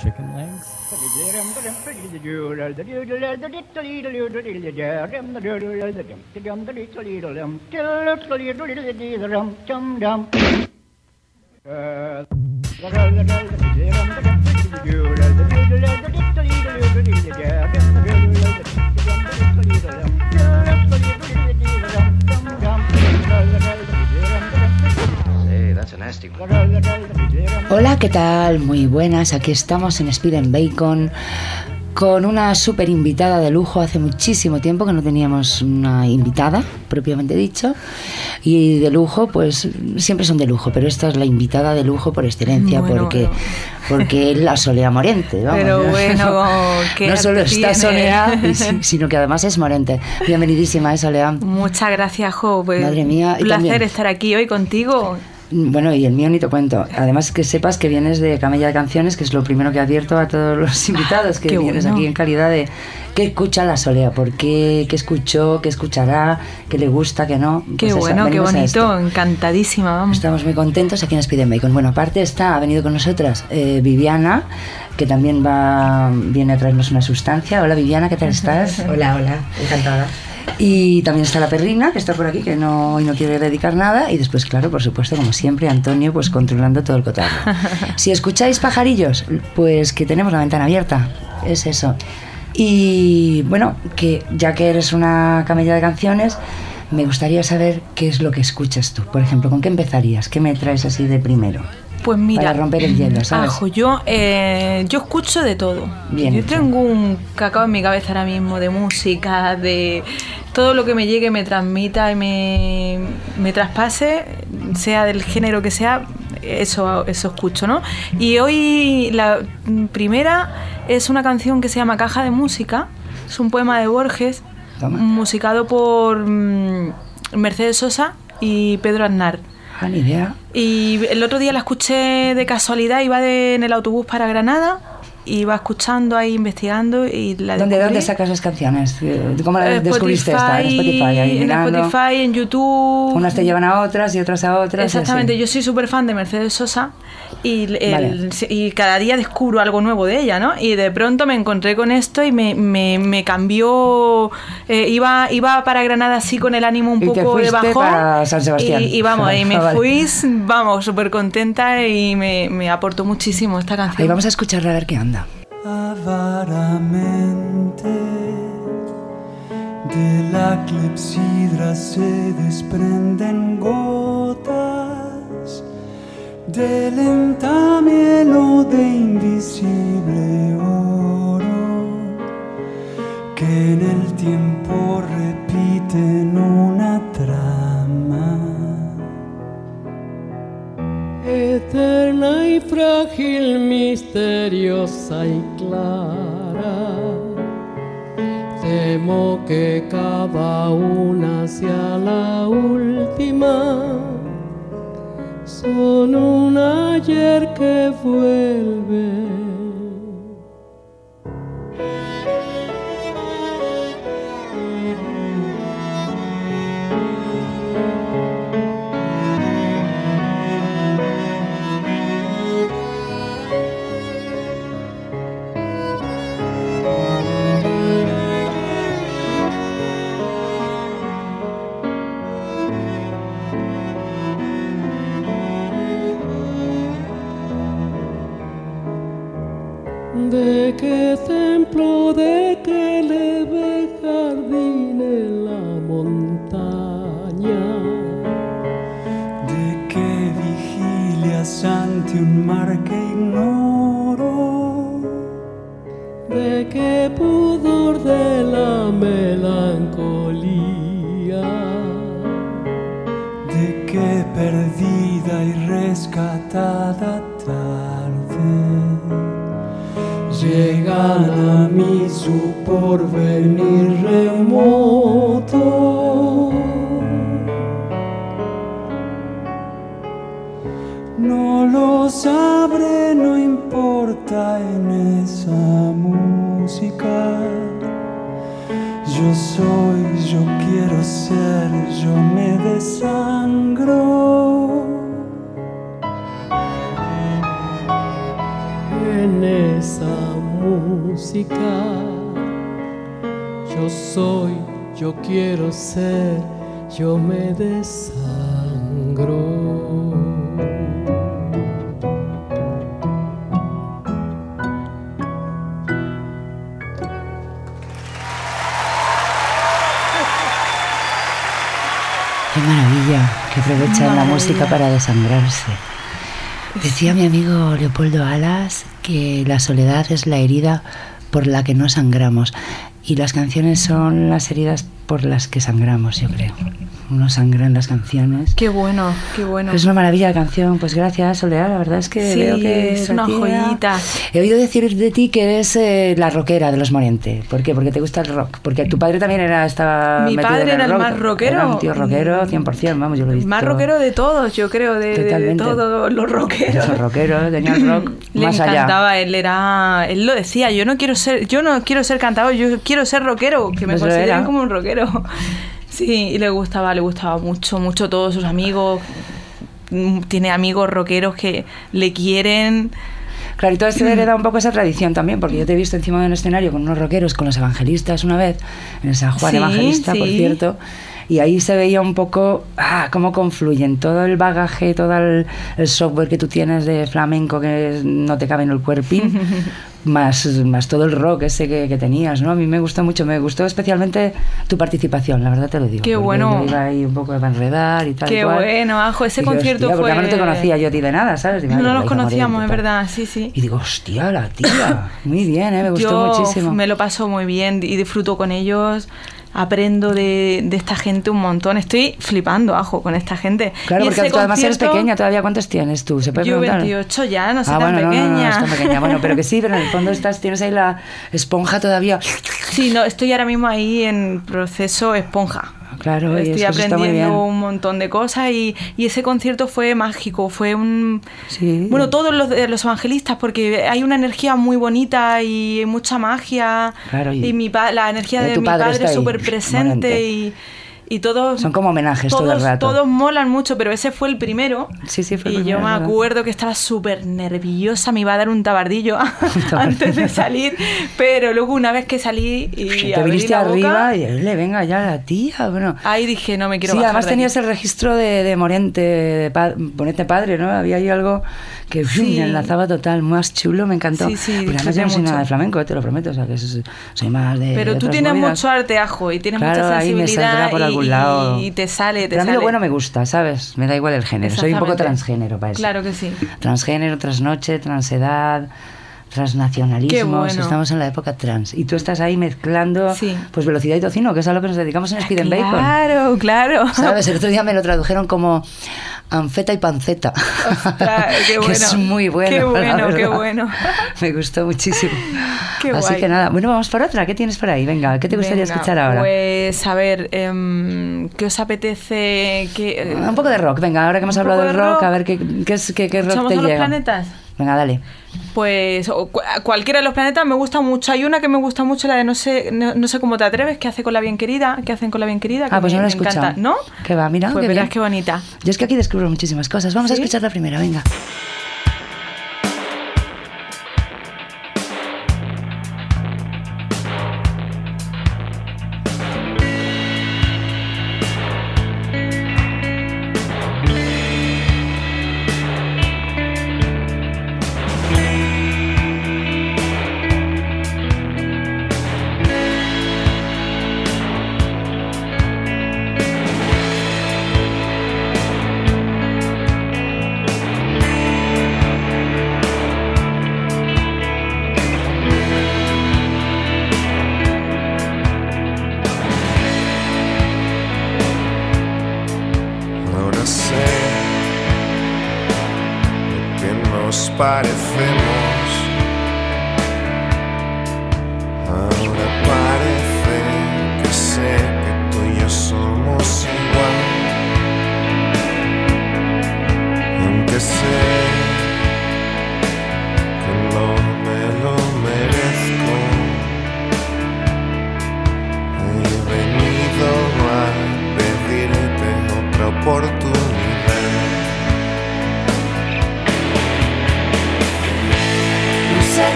chicken legs. Hola, ¿qué tal? Muy buenas, aquí estamos en Speed and Bacon con una súper invitada de lujo. Hace muchísimo tiempo que no teníamos una invitada, propiamente dicho. Y de lujo, pues siempre son de lujo, pero esta es la invitada de lujo por excelencia, porque, porque es la Solea Morente. Pero bueno, que no solo está Solea, sino que además es Morente. Bienvenidísima, ¿eh, Solea? Muchas gracias, Jo. Pues, Madre mía. Un placer estar aquí hoy contigo. Bueno, y el mío ni te cuento. Además que sepas que vienes de Camella de Canciones, que es lo primero que advierto a todos los invitados, que vienes aquí en calidad de qué escucha la Solea, por qué, qué escuchó, qué escuchará, qué le gusta, qué no. Qué pues bueno, qué bonito, encantadísima, vamos. Estamos muy contentos aquí en Speed Bacon. Bueno, aparte está, ha venido con nosotras eh, Viviana, que también va, viene a traernos una sustancia. Hola Viviana, ¿qué tal estás? hola, hola, encantada. Y también está la perrina, que está por aquí, que no, no quiere dedicar nada. Y después, claro, por supuesto, como siempre, Antonio, pues controlando todo el cotarro. si escucháis pajarillos, pues que tenemos la ventana abierta. Es eso. Y bueno, que ya que eres una camella de canciones, me gustaría saber qué es lo que escuchas tú. Por ejemplo, ¿con qué empezarías? ¿Qué me traes así de primero? Pues mira, para romper el hielo, ¿sabes? Ajo, yo, eh, yo escucho de todo. Bien yo tengo un cacao en mi cabeza ahora mismo de música, de todo lo que me llegue, me transmita y me, me traspase, sea del género que sea, eso, eso escucho, ¿no? Y hoy la primera es una canción que se llama Caja de Música, es un poema de Borges, musicado por mm, Mercedes Sosa y Pedro Aznar. Ah, ni idea. Y el otro día la escuché de casualidad, iba en el autobús para Granada iba escuchando ahí, investigando y la ¿Dónde, ¿Dónde sacas las canciones? ¿Cómo las descubriste esta? En Spotify, ahí En Spotify, en YouTube. Unas te llevan a otras y otras a otras. Exactamente, yo soy súper fan de Mercedes Sosa y, y, cada día descubro algo nuevo de ella, ¿no? Y de pronto me encontré con esto y me, me, me cambió. Eh, iba, iba para Granada así con el ánimo un poco de bajón. Para San Sebastián. Y, vamos, y me fui, vamos, súper contenta y me, me, aportó muchísimo esta canción. Ahí vamos a escucharla a ver qué anda. Avaramente. De la clepsidra se desprenden gotas. De lenta miel de invisible oro que en el tiempo repiten una trama. Eterna y frágil, misteriosa y que cada una sea la última son un ayer que vuelve. mañana mi su porvenir quiero ser, yo me desangro. Qué maravilla que aprovechan la música para desangrarse. Decía mi amigo Leopoldo Alas que la soledad es la herida por la que no sangramos y las canciones son las heridas por las que sangramos, yo creo. Uno sangra en las canciones. Qué bueno, qué bueno. Es una maravilla la canción, pues gracias, Soledad. La verdad es que Sí, veo que es una joyita. He oído decir de ti que eres eh, la rockera de los Moriente. ¿Por qué? Porque te gusta el rock. Porque tu padre también era estaba Mi padre era el rock. más rockero. Era un tío rockero 100%, vamos, yo lo he visto. Más rockero de todos, yo creo, de, de- todos los rockeros. Los rockeros, tenía el rock Le más allá. encantaba, él era, él lo decía, yo no quiero ser, yo no quiero ser cantador, yo quiero ser rockero, que me Pues consideren como un rockero. Sí, y le gustaba, le gustaba mucho, mucho todos sus amigos. Mm, Tiene amigos rockeros que le quieren. Claro, y todo esto hereda un poco esa tradición también, porque yo te he visto encima de un escenario con unos rockeros, con los evangelistas una vez, en San Juan Sí, Evangelista, por cierto, y ahí se veía un poco ah, cómo confluyen todo el bagaje, todo el, el software que tú tienes de flamenco que no te cabe en el cuerpín, más, más todo el rock ese que, que tenías, ¿no? A mí me gustó mucho, me gustó especialmente tu participación, la verdad te lo digo. Qué porque bueno. Yo iba ahí un poco a enredar y tal. y Qué cual. bueno, Ajo, ese Y yo, concierto hostia, porque fue... además no te conocía yo a ti de nada, ¿sabes? No nos conocíamos, es verdad, sí, sí. Y digo, hostia, la tía. Muy bien, ¿eh? me gustó Yo muchísimo. me lo paso muy bien y disfruto con ellos. Aprendo de, de esta gente un montón. Estoy flipando, ajo, con esta gente. Claro, Y porque tú además eres pequeña todavía. ¿Cuántos tienes tú? ¿Se puede Yo preguntar? 28 ya, no soy ah, tan bueno, no, no, no, pequeña. tan pequeña. Bueno, pero que sí, pero en el fondo estás, tienes ahí la esponja todavía. Sí, no, estoy ahora mismo ahí en proceso esponja. Claro, Estoy aprendiendo un montón de cosas y, y ese concierto fue mágico, fue un... Sí. Bueno, todos los, de los evangelistas, porque hay una energía muy bonita y mucha magia. Claro, y- y mi la energía de mi padre padre súper presente y, y todos... Son como homenajes todo el todos, rato. todos molan mucho, pero ese fue el primero. Sí, sí, fue el Y primero, yo me es verdad. acuerdo que estaba súper nerviosa, me iba a dar un tabardillo antes de salir, pero luego una vez que salí y te abrí viniste la boca, arriba y le venga ya la tía. Bueno. ahí dije, no me quiero sí, bajar además de tenías aquí. el registro de, de Moriente, de pa- Ponete Padre, ¿no? Había ahí algo que. Sí. me enlazaba total, más chulo, me encantó. Sí, sí, Porque además disfruté yo no soy nada de flamenco, eh, te lo prometo, o sea, que soy, más de. Pero de tú tienes movidas. mucho arte, ajo, y tienes Claro, mucha ahí me sensibilidad saldrá por y, algún lado. y te sale, te Pero a mí sale. lo bueno me gusta, ¿sabes? Me da igual el género. Soy un poco transgénero para eso. Claro que sí. Transgénero, transnoche, transedad, transnacionalismos. Bueno. Estamos en la época trans. Y tú estás ahí mezclando Sí. pues velocidad y tocino, que es a lo que nos dedicamos en Speed and Bacon. Claro, claro. ¿Sabes? El otro día me lo tradujeron como anfeta y panceta. Ostras, qué que es muy bueno. Qué bueno, qué bueno. Me gustó muchísimo. Qué Así guay. que nada, bueno, vamos por otra. ¿Qué tienes por ahí? Venga, ¿qué te gustaría Venga, escuchar ahora? Pues a ver, em, ¿qué os apetece? que Un poco de rock, venga, ahora que hemos hablado de rock, rock. a ver qué, qué, qué, qué rock ¿Escuchamos te a los planetas? Venga, dale. Pues o cualquiera de los planetas me gusta mucho. Hay una que me gusta mucho, la de no sé, no, no sé cómo te atreves, que hace con la bien querida, que hacen con la bien querida. que Ah, pues me- no la he encanta. escuchado. ¿No? Que va, mira, Pues qué verás bien. qué bonita. Yo es que aquí descubro muchísimas cosas. Vamos a escuchar la primera, venga.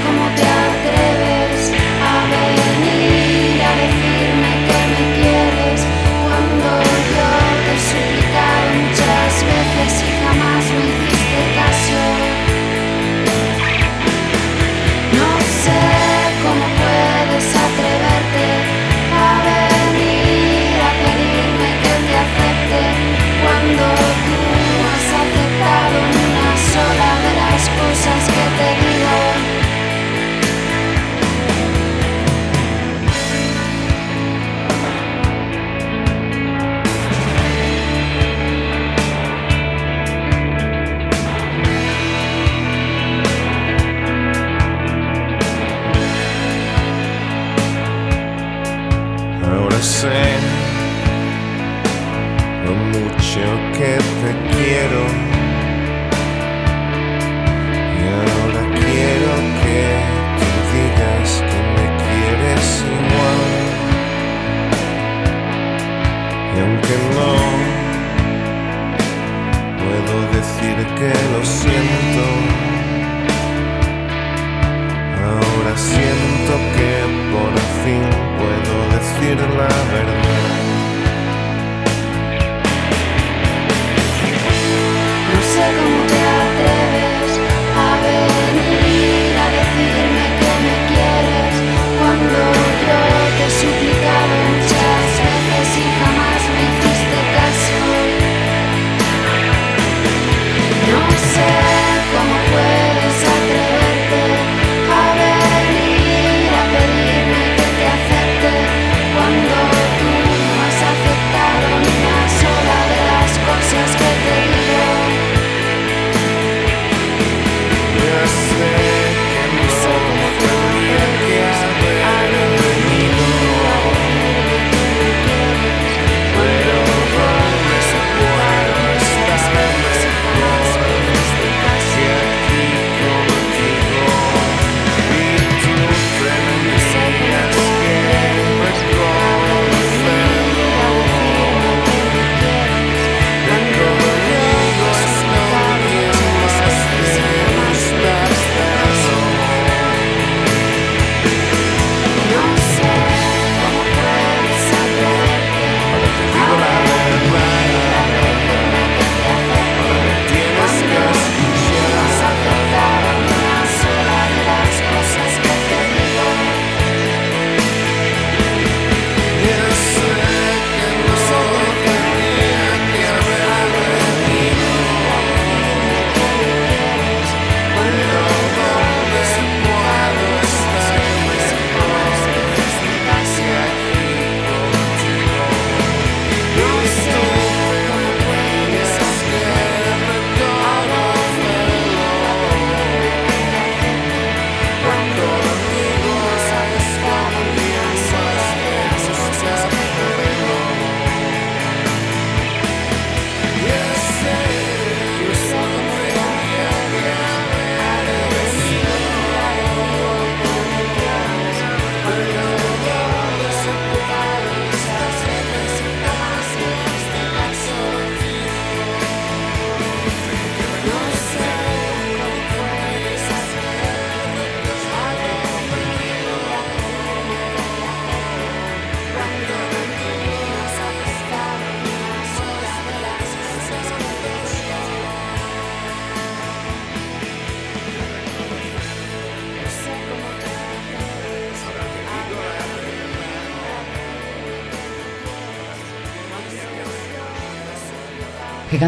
como te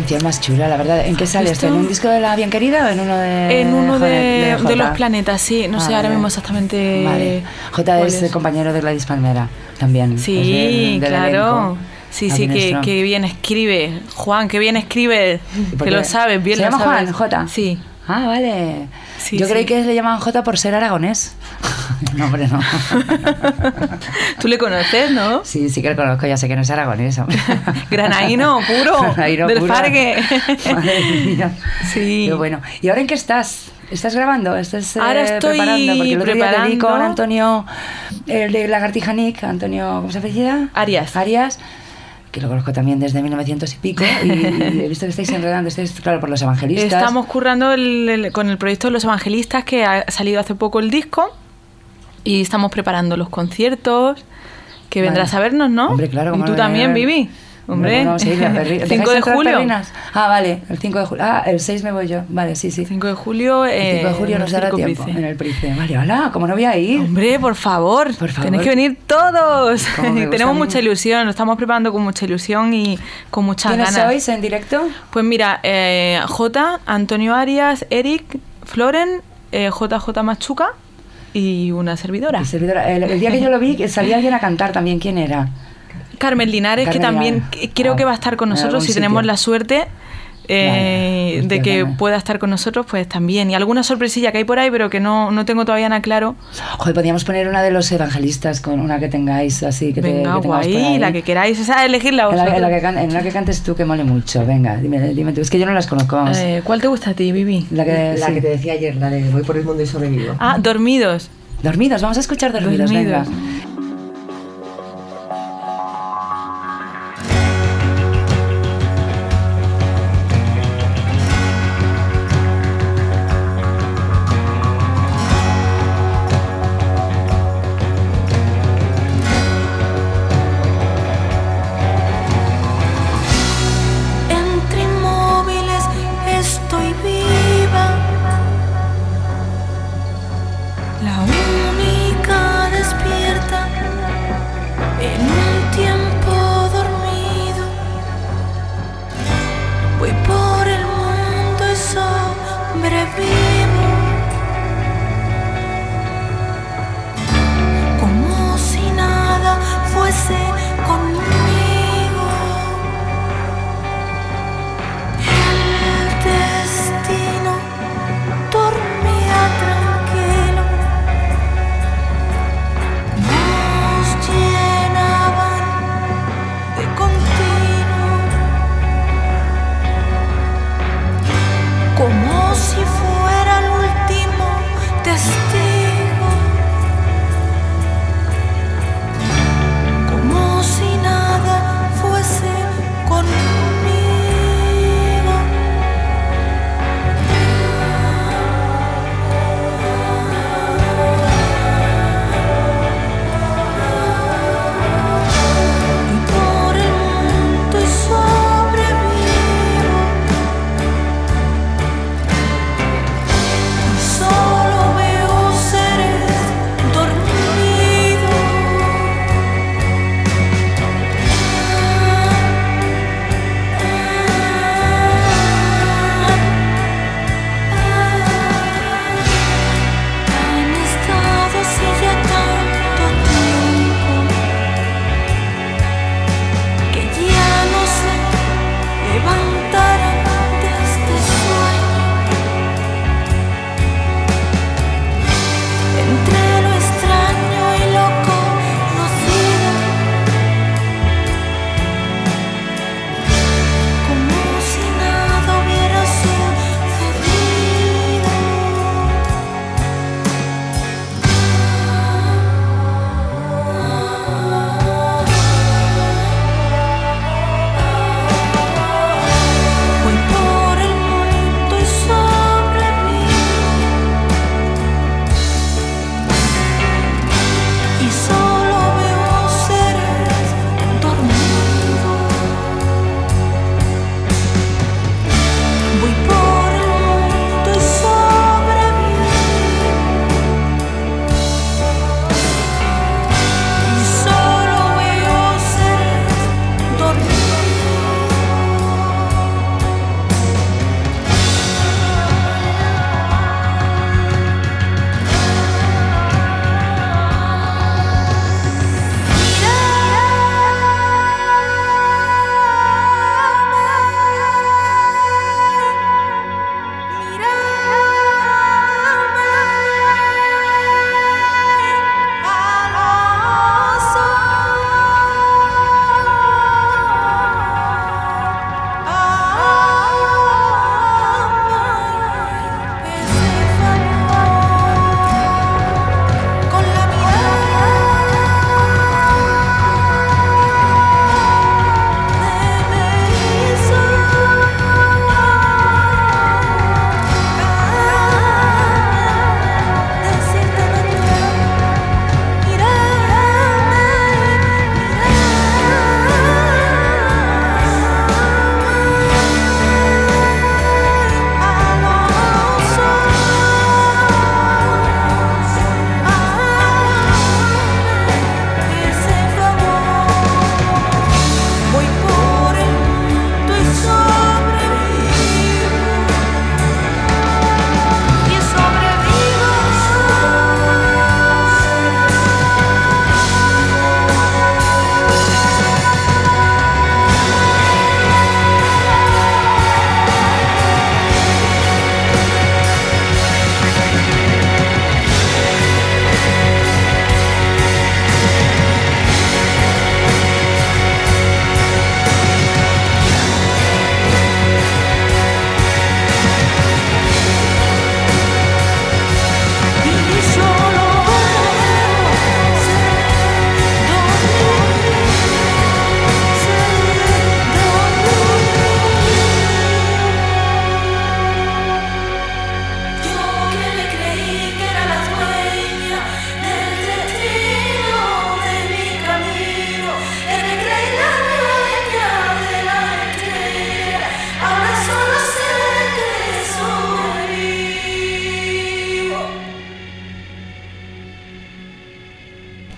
canción más chula, la verdad. ¿En qué sale esto? ¿En un disco de la bien querida o en uno de En uno Joder, de, los planetas, sí. No Ah, sé ahora mismo exactamente. Vale. J cuál es, compañero de Gladys Palmera también. Sí, es del- del claro. elenco. Sí, sí, que, que bien escribe. Juan, que bien escribe. Que lo sabes, bien ¿Se lo llama sabes. Juan, Jota? Sí. Ah, vale. Sí, Yo creí sí. que le llamaban J por ser aragonés. no, hombre, no. Tú le conoces, ¿no? sí, sí que lo conozco, ya sé que no es aragonés. Granaíno puro, Granaíno del puro. Fargue. Madre mía. Sí. Qué bueno. ¿Y ahora en qué estás? ¿Estás grabando? ¿Estás eh, Ahora estoy preparando? Porque el otro día te vi con preparando. Antonio, el de Lagartija Nick, Antonio, ¿cómo se apellida? Arias. Arias. Que lo conozco también desde 1900 y pico, y, he visto que estáis enredando, estáis, claro, por los evangelistas. Estamos currando el- el- con el proyecto de los evangelistas que ha salido hace poco el disco y estamos preparando los conciertos que vendrás Vale. a vernos, ¿no? Hombre, claro. Y ¿cómo tú también? Vivi. Hombre, ¿cómo no vamos a ir? La perri- 5 ¿Dejáis de julio. perrinas? Ah, vale, el 5 de julio. Ah, el 6 me voy yo. Vale, sí, sí. 5 de julio. El 5 de eh, julio nos dará tiempo Price. en el Price. Vale, hola, ¿cómo no voy a ir? Hombre, por favor, Por favor. tenéis que venir todos. Tenemos mucha ilusión, lo estamos preparando con mucha ilusión y con muchas ¿Quiénes ganas. sois en directo? Pues mira, eh, J, Antonio Arias, Eric, Floren, eh, JJ Machuca y una servidora. Servidora. El, el día que yo lo vi, salía alguien a cantar también. ¿Quién era? Carmen Linares, que también Linares. que- creo Ah, que va a estar con en nosotros si tenemos la suerte. eh, Vale, de que pueda estar con nosotros, pues también. Y alguna sorpresilla que hay por ahí, pero que no, no tengo todavía nada claro. Joder, podríamos poner una de los evangelistas con una que tengáis así. Que te- Venga, que por guay, ahí. la que queráis, esa elegirla En la, vosotros. en la que can- en la que cantes tú, que mole mucho. Venga, dime, dime tú. Es que yo no las conozco. vamos. Eh, ¿Cuál te gusta a ti, Vivi? la que, La sí. que te decía ayer, la de Voy por el mundo y sobrevivo. Ah, Dormidos. Dormidos, vamos a escuchar dormidos, Dormidos. venga.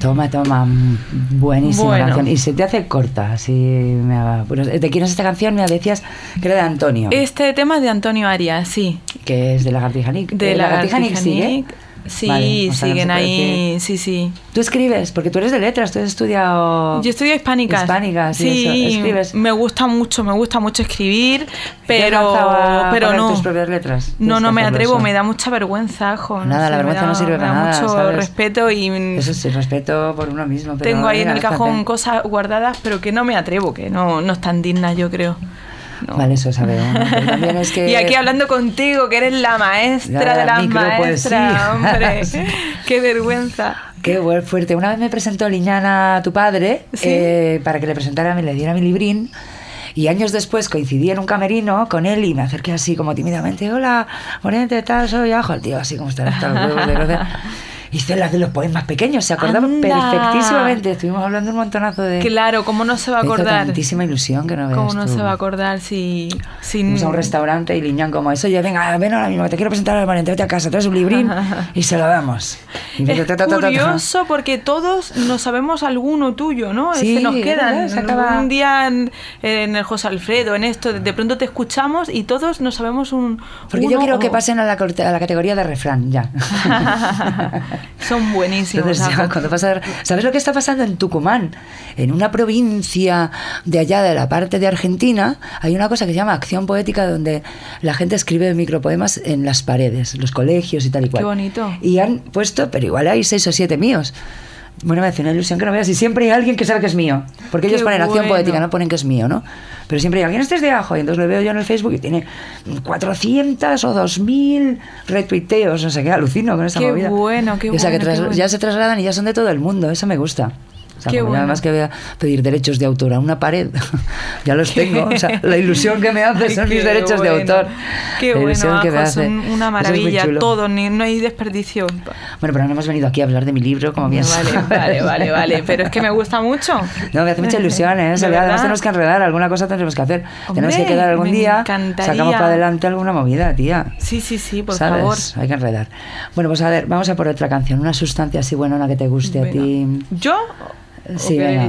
Toma, toma, mm, buenísima Bueno. canción. Y se te hace corta, así me ha- ¿De quién es esta canción? Me decías que era de Antonio, Este tema es de Antonio Arias, sí. que es de Lagartija Nick. De ¿Eh, Lagartija Nick sigue? Nick. Sí, Vale, o sea, no siguen ahí, sí, sí. Tú escribes, porque tú eres de letras, tú has estudiado... Yo estudio hispánicas. Hispánicas, y sí, eso. ¿Escribes? me gusta mucho, me gusta mucho escribir, ¿Te has lanzado pero, a pero no. tus propias letras? No, no me atrevo, eso. me da mucha vergüenza, jo, no Nada, la sé, me vergüenza da- no sirve me para da nada, mucho ¿sabes? respeto y Eso sí, respeto por uno mismo. Pero tengo ahí en venga, el cajón cosas guardadas, pero que no me atrevo, que no, no están dignas, yo creo. No. Vale, eso sabe uno. Es que... Y aquí hablando contigo, que eres la maestra Ya, de las pues, maestras, hombre. Qué vergüenza. Qué fuerte. Una vez me presentó Liñana a tu padre ¿Sí? eh, para que le presentara, me le diera mi librín. Y años después coincidí en un camerino con él y me acerqué así como tímidamente. Hola, Morente, tal, soy Ajo. El tío así como está hasta los huevos de. Hice las de los poemas pequeños, se acordaba Anda. perfectísimamente. Estuvimos hablando un montonazo de... Claro, ¿cómo no se va a acordar? tantísima ilusión que no veas ¿Cómo no tú. se va a acordar si... si Fuimos a un restaurante y Liñán como eso, oye, venga, ven ahora mismo, que te quiero presentar al Morente, vete a casa, traes un librín y se lo damos. Y Es ta, ta, ta, curioso porque todos nos sabemos alguno tuyo, ¿no? Sí, se nos quedan. se acaba- Un día en, en el José Alfredo, en esto, de pronto te escuchamos y todos nos sabemos un. Porque yo uno quiero que o- pasen a la, a la categoría de refrán, ya. Son buenísimos. Entonces, ya, ¿sabes lo que está pasando en Tucumán? En una provincia de allá de la parte de Argentina, hay una cosa que se llama acción poética donde la gente escribe micropoemas en las paredes, los colegios y tal y cual. Qué bonito. Y han puesto, pero igual hay seis o siete míos. Bueno, me hace una ilusión que no veas. Y siempre hay alguien que sabe que es mío. Porque ellos Qué ponen acción bueno. poética, no ponen que es mío, ¿no? Pero siempre hay alguien, este es de ajo. Y entonces lo veo yo en el Facebook y tiene 400 o 2000 retuiteos. No sé qué, alucino con esa Qué movida. bueno, qué Y, o sea, que bueno, qué bueno. ya se trasladan y ya son de todo el mundo. Eso me gusta. O sea, Qué bueno. además que voy a pedir derechos de autor a una pared, ya los tengo. O sea, la ilusión que me hace son mis derechos de bueno. autor. Qué La ilusión bueno, que me hace. una es maravilla, chulo. todo, ni, no hay desperdicio. Bueno, pero no hemos venido aquí a hablar de mi libro, como bien Vale, sabes. vale, vale, vale, pero es que me gusta mucho. No, me hace mucha ilusión, ¿eh? ¿De Además tenemos que enredar, alguna cosa tenemos que hacer. tenemos que Hombre, quedar algún día, encantaría. sacamos para adelante alguna movida, tía. Sí, sí, sí, por ¿Sabes? favor. Hay que enredar. Bueno, pues a ver, vamos a por otra canción, una sustancia así buena que te guste a ti. ¿Yo? ¿O Sí, venga.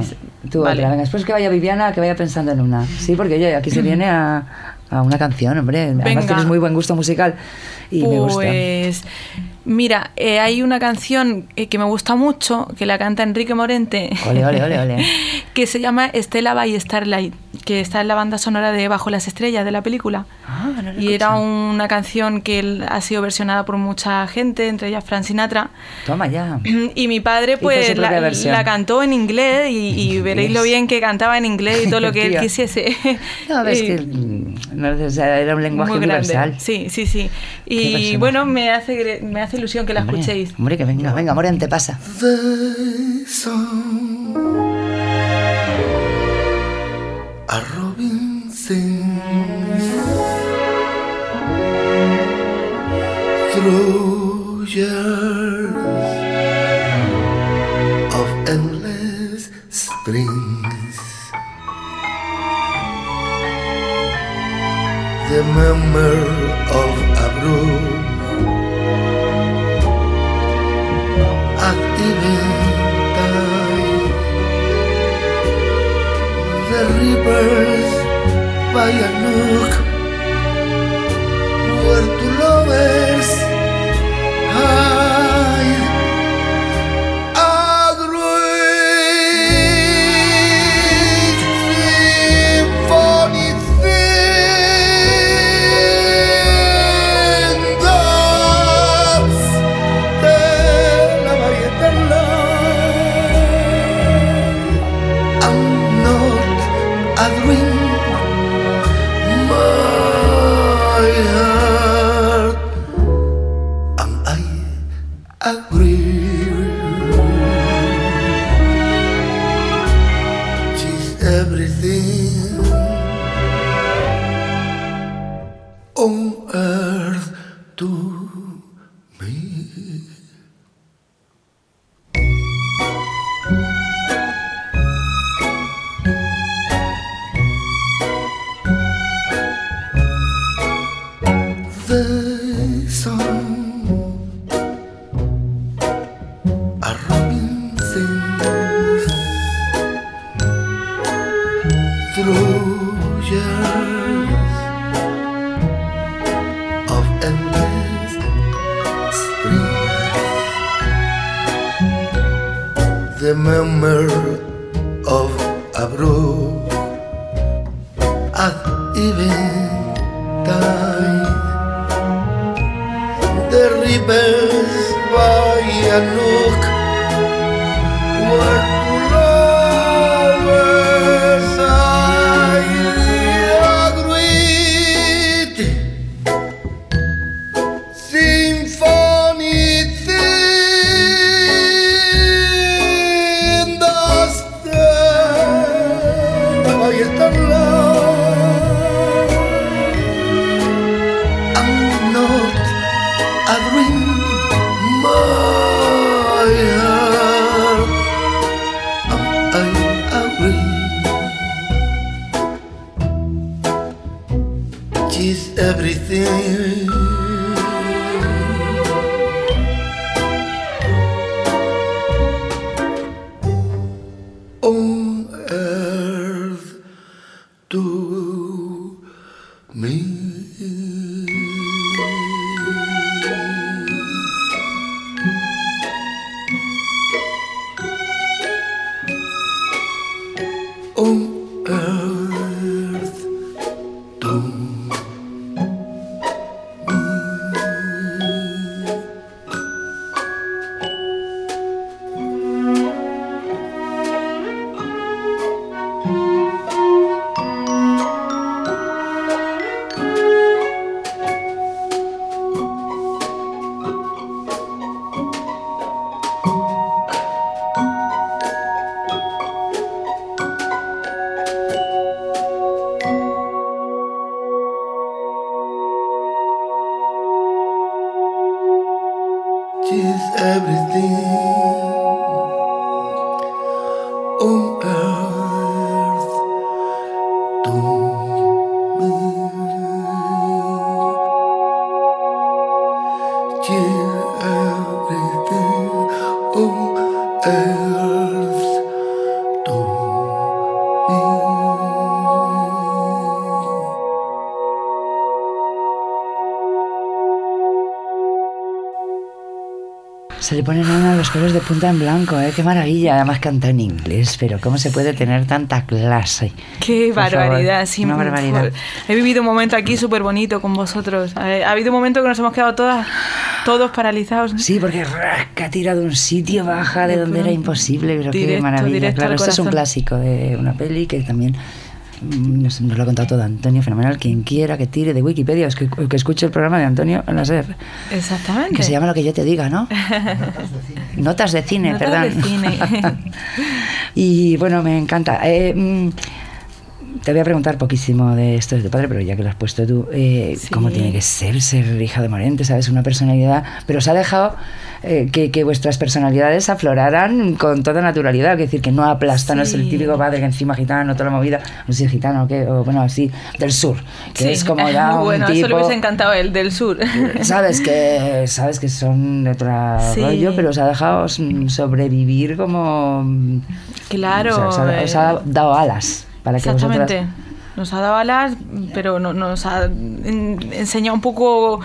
Tú Vale. otra. Venga, después que vaya Viviana, que vaya pensando en una. Sí, porque oye, aquí se viene a, a una canción, hombre. Además Venga. tienes muy buen gusto musical y me gusta. Pues mira, eh, hay una canción eh, que me gusta mucho, que la canta Enrique Morente, Ole, ole, ole, ole. que se llama Estela by Starlight, que está en la banda sonora de Bajo las Estrellas de la película. Ah, no y era escuchado. una canción que ha sido versionada por mucha gente, entre ellas Frank Sinatra. Toma ya. Y mi padre pues la, la cantó en inglés y, y veréis lo bien que cantaba en inglés y todo lo que él quisiese. No, ves Y- que mm, no, o sea, era un lenguaje universal. Sí, sí, sí. Y bueno, me hace, me hace ilusión que la Hombre, escuchéis. Hombre, que venga, venga, Morente, pasa. The song a robin sings through years of endless springs. The rivers by a nook pelos de punta en blanco, ¿eh? Qué maravilla. Además canta en inglés, pero ¿cómo se puede tener tanta clase? Qué Por favor, barbaridad, sí. Una barbaridad. He vivido un momento aquí súper bonito con vosotros. Eh, Ha habido un momento que nos hemos quedado todas, todos paralizados. ¿no? Sí, porque rasca, tira de un sitio, baja de De donde era imposible, pero qué Directo, maravilla. directo Claro, esto es un clásico de una peli que también mm, nos, nos lo ha contado todo Antonio, fenomenal. Quien quiera que tire de Wikipedia, es que, que escuche el programa de Antonio en la SER, Exactamente. que se llama Lo que yo te diga, ¿no? Notas de cine, Notas perdón. de cine. y bueno, me encanta. Eh, mm, te voy a preguntar poquísimo de esto de tu padre, pero ya que lo has puesto tú, eh, Sí. ¿cómo tiene que ser ser hija de Morente? ¿Sabes? Una personalidad. Pero os ha dejado eh, que, que vuestras personalidades afloraran con toda naturalidad. Es decir, que no aplastan, no es el Sí. típico padre que encima gitano, toda la movida, no sé, gitano, ¿qué? o bueno, así, del sur. Que Sí. es como ya Muy un bueno, tipo. eso le hubiese encantado él, del sur. Sabes que, sabes que son de otro Sí. rollo, pero os ha dejado sobrevivir como. Claro, o sea, os, ha, os ha eh, dado alas para que Exactamente. vosotras. Nos ha dado alas, pero no- nos ha en- enseñado un poco.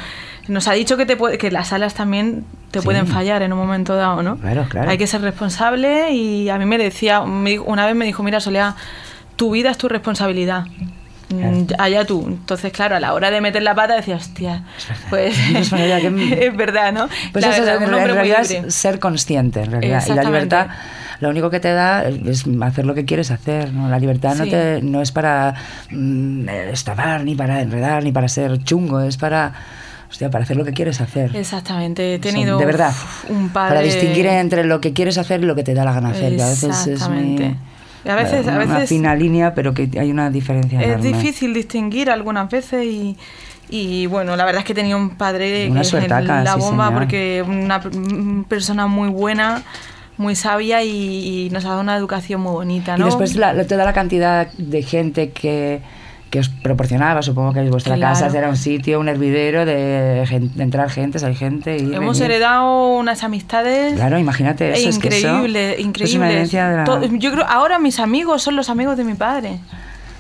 Nos ha dicho que, te puede- que las alas también te Sí. pueden fallar en un momento dado, ¿no? Claro, claro. Hay que ser responsable y a mí me decía, una vez me dijo, mira, Solea, tu vida es tu responsabilidad. Mm, Allá tú. Entonces, claro, a la hora de meter la pata decía, hostia, pues que- es verdad, ¿no? Pues La eso verdad, es, un en hombre muy realidad libre. ser consciente, en realidad. Y la libertad, lo único que te da es hacer lo que quieres hacer. ¿no? La libertad no, te, no es para mm, estafar, ni para enredar, ni para ser chungo, es para, hostia, para hacer lo que quieres hacer. Exactamente, he tenido de verdad, un padre... para distinguir entre lo que quieres hacer y lo que te da la gana hacer. que a veces es Exactamente. A veces- a una veces- fina línea, pero que hay una diferencia Es enorme. difícil distinguir algunas veces y, y, bueno, la verdad es que tenía un padre Una que es la bomba porque una mm, persona muy buena, muy sabia y, y nos ha dado una educación muy bonita, ¿no? Y después la, toda la cantidad de gente que, que os proporcionaba, supongo que vuestra Claro. casa era un sitio, un hervidero de, entrar gente, hay gente. ir, Hemos venir. heredado unas amistades Claro, imagínate eso. es que eso- increíbles, eso increíbles. es una herencia de la- Yo creo ahora mis amigos son los amigos de mi padre.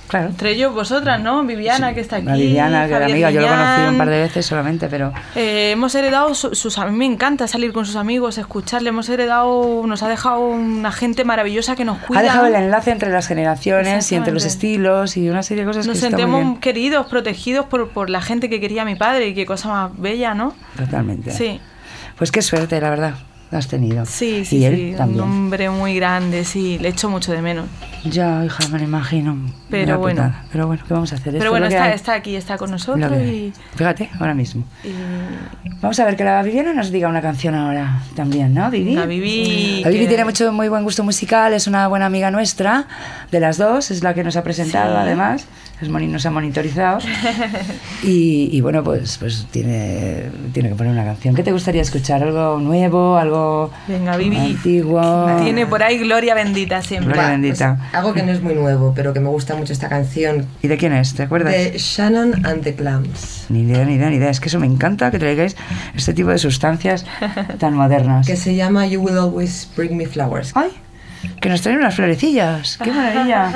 Claro. Entre ellos vosotras, ¿no? Viviana, que está aquí. La Viviana, que era amiga, yo lo conocí un par de veces solamente, pero Eh, hemos heredado su- sus a mí me encanta salir con sus amigos, escucharle. Hemos heredado, nos ha dejado una gente maravillosa que nos cuida. ha dejado el enlace entre las generaciones y entre los estilos y una serie de cosas Nos que muy sentimos bien. queridos, protegidos por, por la gente que quería mi padre y qué cosa más bella, ¿no? Totalmente. Sí, Pues qué suerte, la verdad, has tenido. sí, sí. Y él sí, también. Un hombre muy grande, sí, le echo mucho de menos. Ya, hija, me lo imagino. Pero bueno. putada. Pero bueno, ¿qué vamos a hacer? Pero bueno, está, hay. está aquí, está con nosotros y, Fíjate, ahora mismo. y Vamos a ver que la Viviana nos diga una canción ahora también, ¿no, Vivi? la Vivi. La Vivi que- tiene mucho muy buen gusto musical, es una buena amiga nuestra, de las dos, es la que nos ha presentado Sí. además, es moni- nos ha monitorizado. y, y bueno, pues, pues tiene, tiene que poner una canción. ¿Qué te gustaría escuchar? ¿Algo nuevo? ¿Algo Venga, Vivi. antiguo? Tiene por ahí Gloria Bendita siempre. Gloria Va, bendita. pues, algo que no es muy nuevo, pero que me gusta mucho esta canción. ¿Y de quién es? ¿Te acuerdas? De Shannon and the Clams. Ni idea, ni idea, ni idea. Es que eso me encanta que traigáis este tipo de sustancias tan modernas. Que se llama You Will Always Bring Me Flowers. ¡Ay! Que nos traen unas florecillas. ¡Qué maravilla!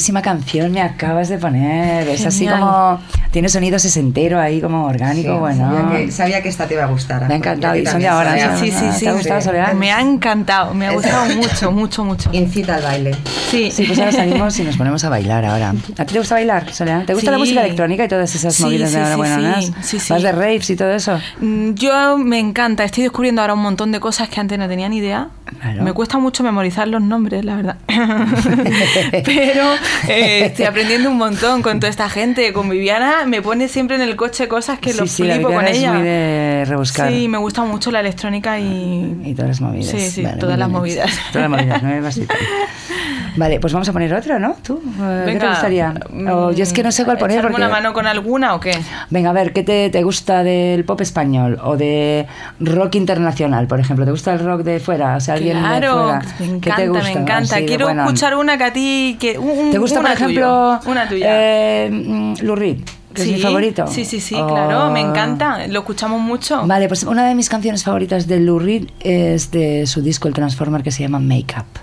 Buenísima canción me acabas de poner. Es así Genial. como. Tiene sonido sesentero ahí, como orgánico. Sí, bueno. sabía, que, sabía que esta te iba a gustar. Me ha encantado. porque Y son de ahora. sabía. Sí, sí, ¿Te sí. ha gustado, Soledad? Me ha encantado, me ha gustado mucho, mucho, mucho. Incita al baile. Sí, Sí, pues ahora salimos y nos ponemos a bailar ahora. ¿A ti te gusta bailar, Soledad? ¿Te gusta la Sí. música electrónica y todas esas Sí, movidas sí, de ahora sí, buenas? sí, sí, sí. ¿Vas de raves y todo eso? Mm, Yo me encanta, estoy descubriendo ahora un montón de cosas que antes no tenía ni idea. Claro. Me cuesta mucho memorizar los nombres, la verdad. Pero eh, estoy aprendiendo un montón con toda esta gente. Con Viviana me pone siempre en el coche cosas que sí, lo sí, la flipo con es ella. muy de rebuscar. Sí, me gusta mucho la electrónica y... Y todas las movidas. Sí, sí, Vale, todas las bien. movidas. Todas las movidas, no me decir. Vale, pues vamos a poner otro, ¿no? ¿Tú? Eh, ¿Qué te Venga, gustaría? O yo es que no sé cuál poner ¿echarme porque... una mano con alguna o qué? Venga, a ver, ¿qué te, te gusta del pop español o de rock internacional, por ejemplo? ¿Te gusta el rock de fuera? O sea, alguien de Claro, fuera. me ¿Qué encanta, te gusta? me encanta. Así de Quiero bueno. escuchar una que a ti... Que, un- ¿Te gusta, por ejemplo, tuyo, una tuya. eh, Lou Reed, que es mi Sí, favorito? Sí, sí, sí, claro, me encanta. Lo escuchamos mucho. Vale, pues una de mis canciones favoritas de Lou Reed es de su disco El Transformer que se llama Make Up.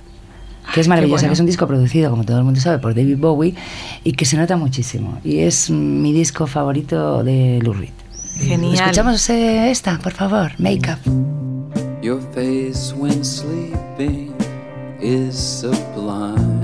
Que es maravillosa, bueno. que es un disco producido, como todo el mundo sabe, por David Bowie y que se nota muchísimo. Y es mi disco favorito de Lou Reed. Genial. Escuchamos eh, esta, por favor, Make Up. Your face when sleeping is sublime.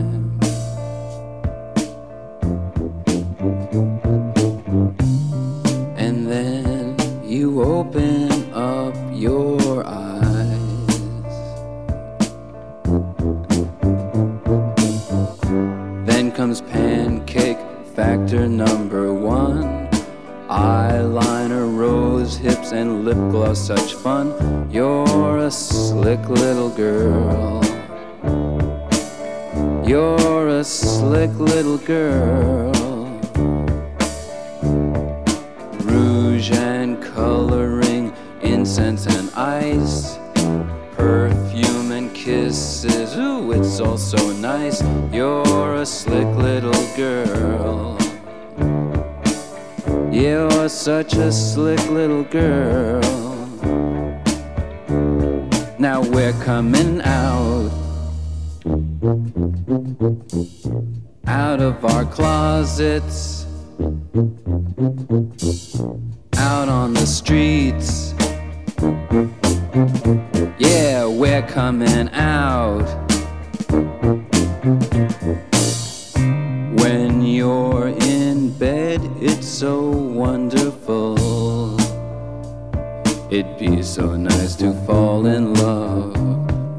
Nice to fall in love.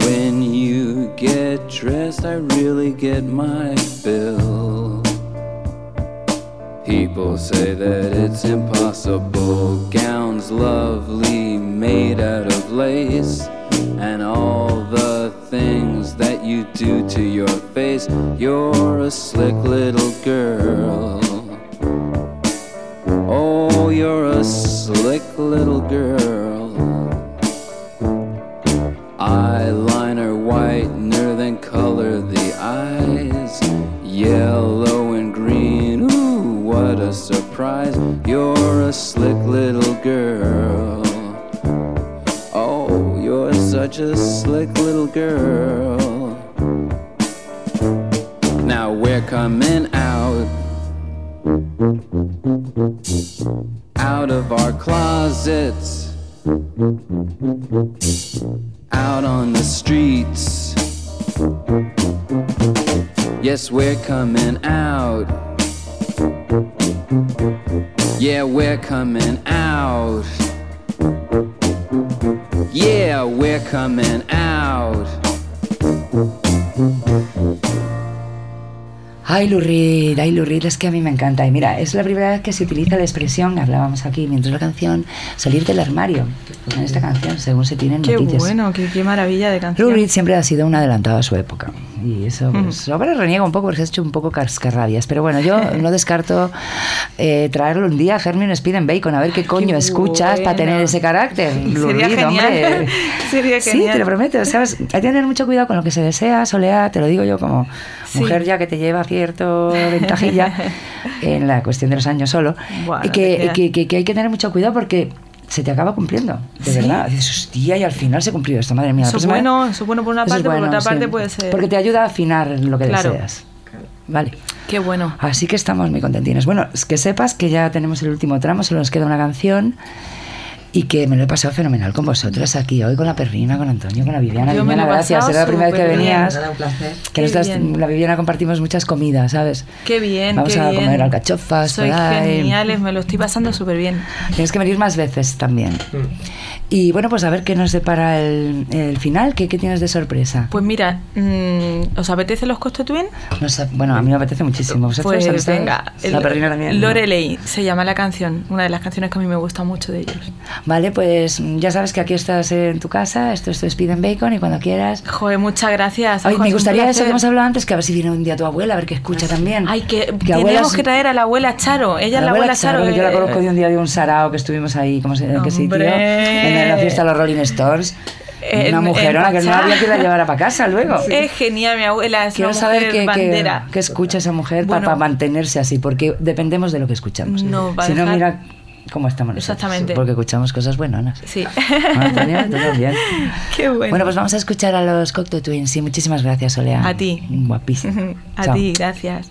When you get dressed, I really get my fill. People say that it's impossible. Gowns lovely, made out of lace. And all the things that you do to your face. You're a slick little girl. Oh, you're a slick little girl. Surprise. You're a slick little girl. Oh, you're such a slick little girl. Now we're coming out. Out of our closets. Out on the streets. Yes, we're coming out. Yeah, we're coming out. Yeah, we're coming out. Ay, Lou Reed, ay, Lou Reed, es que a mí me encanta. Y mira, es la primera vez que se utiliza la expresión, hablábamos aquí mientras la canción, salir del armario. En esta canción, según se tienen Qué noticias. bueno, qué, qué maravilla de canción. Reed siempre ha sido un adelantado a su época. Y eso, pues, ahora reniego un poco porque se ha hecho un poco cascarrabias. Pero bueno, yo no descarto eh, traerlo un día, un speed and bacon, a ver qué coño escuchas para tener ese carácter. Lou Sería hombre. Sería Sí, te lo prometo. ¿sabes? Hay que tener mucho cuidado con lo que se desea, Soledad, te lo digo yo como Sí. mujer ya que te lleva cierto ventajilla en la cuestión de los años solo. Buah, y no te que, que, que- que hay que tener mucho cuidado porque se te acaba cumpliendo, de Sí. verdad. Dices, hostia, y al final se cumplió esto, madre mía. Eso es bueno, eso es bueno por una parte, es por bueno, otra sí. parte puede ser. Porque te ayuda a afinar lo que Claro. deseas. Vale. Qué bueno. Así que estamos muy contentines. Bueno, es que sepas que ya tenemos el último tramo, solo nos queda una canción. Y que me lo he pasado fenomenal con vosotros aquí hoy, con la perrina, con Antonio, con la Viviana. Yo me Viviana, gracias. Era la primera vez que súper bien. venías. Nada, un placer. Que Qué nosotras, bien. la Viviana compartimos muchas comidas, ¿sabes? Qué bien, Vamos qué a bien. comer alcachofas ahí. geniales, me lo estoy pasando súper bien. Tienes que venir más veces también. Y bueno, pues a ver qué nos depara el, el final. ¿Qué, qué tienes de sorpresa? Pues mira, mm, ¿os apetece los Costo Twin? No sé, bueno, a mí me apetece muchísimo. ¿Vosotros Pues sabéis? venga, La perrina también. ¿no? Lorelei se llama la canción, una de las canciones que a mí me gusta mucho de ellos. Vale, pues ya sabes que aquí estás en tu casa, esto es tu Speed and Bacon y cuando quieras. Joder, muchas gracias. Ay, me gustaría eso que hemos hablado antes, que a ver si viene un día tu abuela, a ver que escucha también. Ay, que, abuelas- tenemos que traer a la abuela Charo. Ella es la abuela Charo. que yo la conozco de un día de un sarao que estuvimos ahí, ¿cómo se qué sitio? En la fiesta de los Rolling Stones. En- Una mujerona que no había que la llevara para casa luego. Es genial, mi abuela. Es Quiero una saber qué, bandera. qué escucha esa mujer pa- Bueno. para mantenerse así, porque dependemos de lo que escuchamos. No, si no, mira cómo estamos nosotros. Exactamente. Porque escuchamos cosas buenonas. Sí. Ah, Tania, tú también. Qué bueno. Bueno, pues vamos a escuchar a los Cocteau Twins. Y muchísimas gracias, Olea. A ti. Guapísimo. a Chao. ti, gracias.